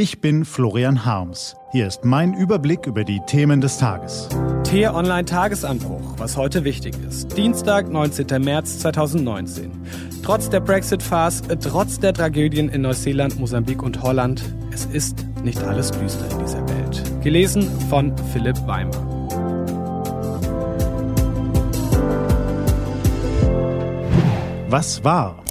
Ich bin Florian Harms. Hier ist mein Überblick über die Themen des Tages. T-Online Tagesanbruch, was heute wichtig ist. Dienstag, 19. März 2019. Trotz der Brexit-Phase, trotz der Tragödien in Neuseeland, Mosambik und Holland, es ist nicht alles düster in dieser Welt. Gelesen von Philipp Weimer. Was war?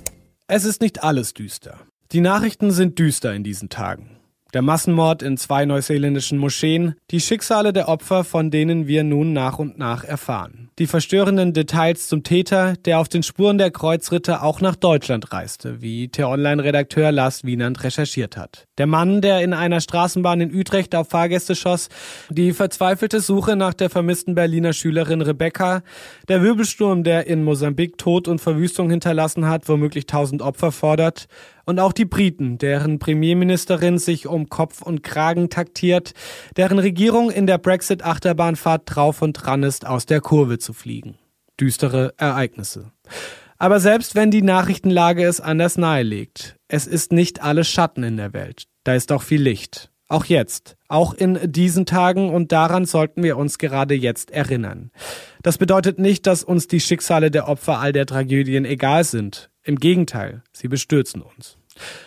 Es ist nicht alles düster. Die Nachrichten sind düster in diesen Tagen. Der Massenmord in zwei neuseeländischen Moscheen, die Schicksale der Opfer, von denen wir nun nach und nach erfahren. Die verstörenden Details zum Täter, der auf den Spuren der Kreuzritter auch nach Deutschland reiste, wie T-Online-Redakteur Lars Wienand recherchiert hat. Der Mann, der in einer Straßenbahn in Utrecht auf Fahrgäste schoss, die verzweifelte Suche nach der vermissten Berliner Schülerin Rebecca, der Wirbelsturm, der in Mosambik Tod und Verwüstung hinterlassen hat, womöglich tausend Opfer fordert, und auch die Briten, deren Premierministerin sich um Kopf und Kragen taktiert, deren Regierung in der Brexit-Achterbahnfahrt drauf und dran ist, aus der Kurve zu fliegen. Düstere Ereignisse. Aber selbst wenn die Nachrichtenlage es anders nahelegt, es ist nicht alles Schatten in der Welt. Da ist auch viel Licht. Auch jetzt, auch in diesen Tagen und daran sollten wir uns gerade jetzt erinnern. Das bedeutet nicht, dass uns die Schicksale der Opfer all der Tragödien egal sind. Im Gegenteil, sie bestürzen uns.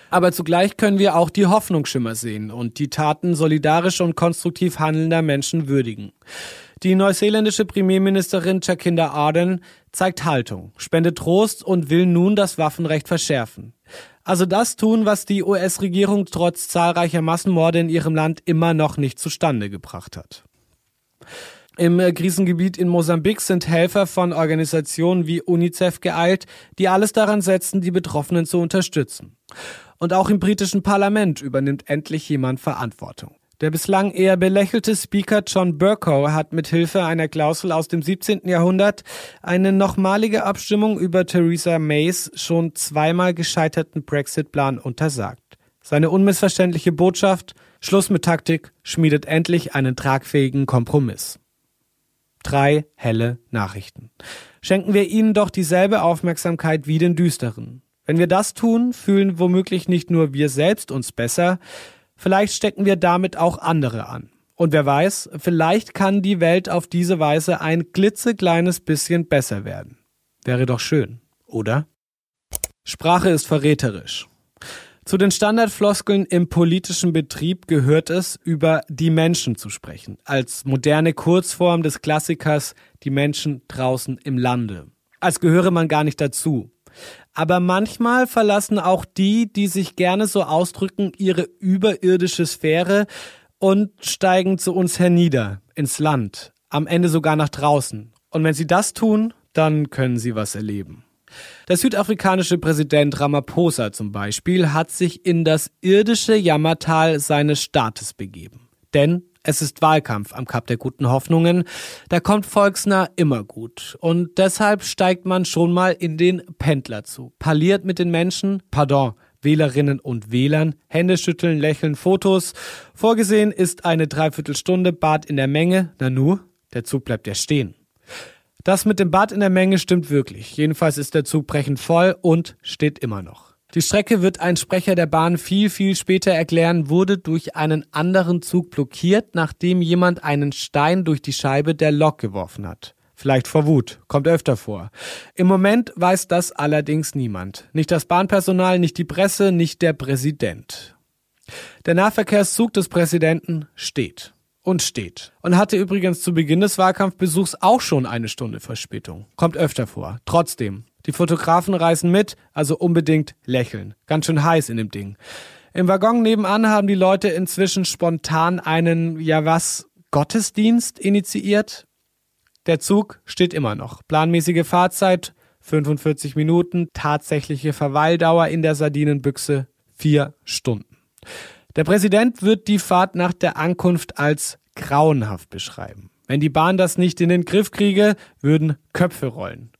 Aber zugleich können wir auch die Hoffnungsschimmer sehen und die Taten solidarisch und konstruktiv handelnder Menschen würdigen. Die neuseeländische Premierministerin Jacinda Ardern zeigt Haltung, spendet Trost und will nun das Waffenrecht verschärfen. Also das tun, was die US-Regierung trotz zahlreicher Massenmorde in ihrem Land immer noch nicht zustande gebracht hat. Im äh, Krisengebiet in Mosambik sind Helfer von Organisationen wie UNICEF geeilt, die alles daran setzen, die Betroffenen zu unterstützen. Und auch im britischen Parlament übernimmt endlich jemand Verantwortung. Der bislang eher belächelte Speaker John Burkow hat mit Hilfe einer Klausel aus dem 17. Jahrhundert eine nochmalige Abstimmung über Theresa Mays schon zweimal gescheiterten Brexit-Plan untersagt. Seine unmissverständliche Botschaft Schluss mit Taktik schmiedet endlich einen tragfähigen Kompromiss. Drei helle Nachrichten. Schenken wir ihnen doch dieselbe Aufmerksamkeit wie den düsteren. Wenn wir das tun, fühlen womöglich nicht nur wir selbst uns besser, vielleicht stecken wir damit auch andere an. Und wer weiß, vielleicht kann die Welt auf diese Weise ein klitzekleines bisschen besser werden. Wäre doch schön, oder? Sprache ist verräterisch. Zu den Standardfloskeln im politischen Betrieb gehört es, über die Menschen zu sprechen, als moderne Kurzform des Klassikers die Menschen draußen im Lande. Als gehöre man gar nicht dazu. Aber manchmal verlassen auch die, die sich gerne so ausdrücken, ihre überirdische Sphäre und steigen zu uns hernieder, ins Land, am Ende sogar nach draußen. Und wenn sie das tun, dann können sie was erleben. Der südafrikanische Präsident Ramaphosa zum Beispiel hat sich in das irdische Jammertal seines Staates begeben. Denn es ist Wahlkampf am Kap der guten Hoffnungen. Da kommt volksnah immer gut. Und deshalb steigt man schon mal in den Pendlerzug, parliert mit den Menschen, pardon, Wählerinnen und Wählern, Hände schütteln, lächeln, Fotos. Vorgesehen ist eine Dreiviertelstunde Bad in der Menge. Nanu, der Zug bleibt ja stehen. Das mit dem Bad in der Menge stimmt wirklich. Jedenfalls ist der Zug brechend voll und steht immer noch. Die Strecke wird ein Sprecher der Bahn viel, viel später erklären, wurde durch einen anderen Zug blockiert, nachdem jemand einen Stein durch die Scheibe der Lok geworfen hat. Vielleicht vor Wut, kommt öfter vor. Im Moment weiß das allerdings niemand. Nicht das Bahnpersonal, nicht die Presse, nicht der Präsident. Der Nahverkehrszug des Präsidenten steht und steht. Und hatte übrigens zu Beginn des Wahlkampfbesuchs auch schon eine Stunde Verspätung. Kommt öfter vor. Trotzdem. Die Fotografen reisen mit, also unbedingt lächeln. Ganz schön heiß in dem Ding. Im Waggon nebenan haben die Leute inzwischen spontan einen, ja was, Gottesdienst initiiert. Der Zug steht immer noch. Planmäßige Fahrzeit 45 Minuten, tatsächliche Verweildauer in der Sardinenbüchse 4 Stunden. Der Präsident wird die Fahrt nach der Ankunft als grauenhaft beschreiben. Wenn die Bahn das nicht in den Griff kriege, würden Köpfe rollen.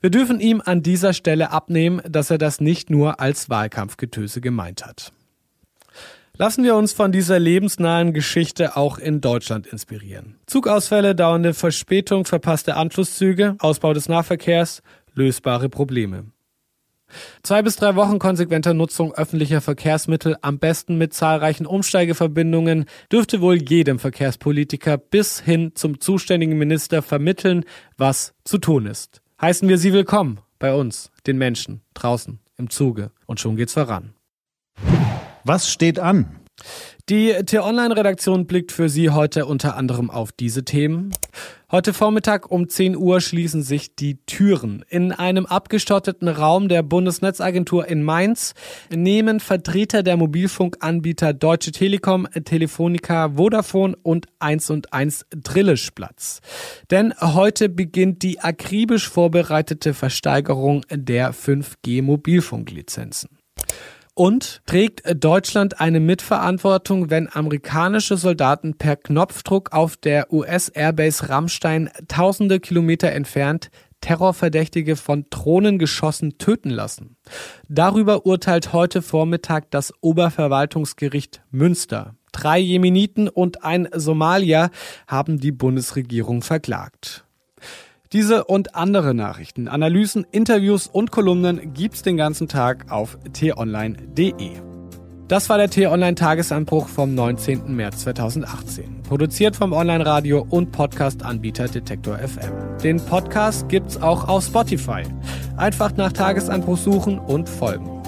Wir dürfen ihm an dieser Stelle abnehmen, dass er das nicht nur als Wahlkampfgetöse gemeint hat. Lassen wir uns von dieser lebensnahen Geschichte auch in Deutschland inspirieren. Zugausfälle, dauernde Verspätung, verpasste Anschlusszüge, Ausbau des Nahverkehrs, lösbare Probleme. Zwei bis drei Wochen konsequenter Nutzung öffentlicher Verkehrsmittel, am besten mit zahlreichen Umsteigeverbindungen, dürfte wohl jedem Verkehrspolitiker bis hin zum zuständigen Minister vermitteln, was zu tun ist. Heißen wir Sie willkommen bei uns, den Menschen, draußen, im Zuge. Und schon geht's voran. Was steht an? Die T-Online-Redaktion blickt für Sie heute unter anderem auf diese Themen. Heute Vormittag um 10 Uhr schließen sich die Türen. In einem abgestotteten Raum der Bundesnetzagentur in Mainz nehmen Vertreter der Mobilfunkanbieter Deutsche Telekom, Telefonica, Vodafone und 1 und 1 Drillisch Platz. Denn heute beginnt die akribisch vorbereitete Versteigerung der 5G Mobilfunklizenzen. Und trägt Deutschland eine Mitverantwortung, wenn amerikanische Soldaten per Knopfdruck auf der US-Airbase Rammstein tausende Kilometer entfernt Terrorverdächtige von Drohnen geschossen töten lassen? Darüber urteilt heute Vormittag das Oberverwaltungsgericht Münster. Drei Jemeniten und ein Somalier haben die Bundesregierung verklagt. Diese und andere Nachrichten, Analysen, Interviews und Kolumnen gibt's den ganzen Tag auf t-online.de. Das war der T-Online-Tagesanbruch vom 19. März 2018. Produziert vom Online-Radio und Podcast-Anbieter Detektor FM. Den Podcast gibt's auch auf Spotify. Einfach nach Tagesanbruch suchen und folgen.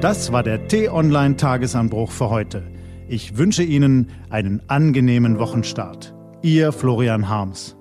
Das war der T-Online-Tagesanbruch für heute. Ich wünsche Ihnen einen angenehmen Wochenstart. Ihr Florian Harms.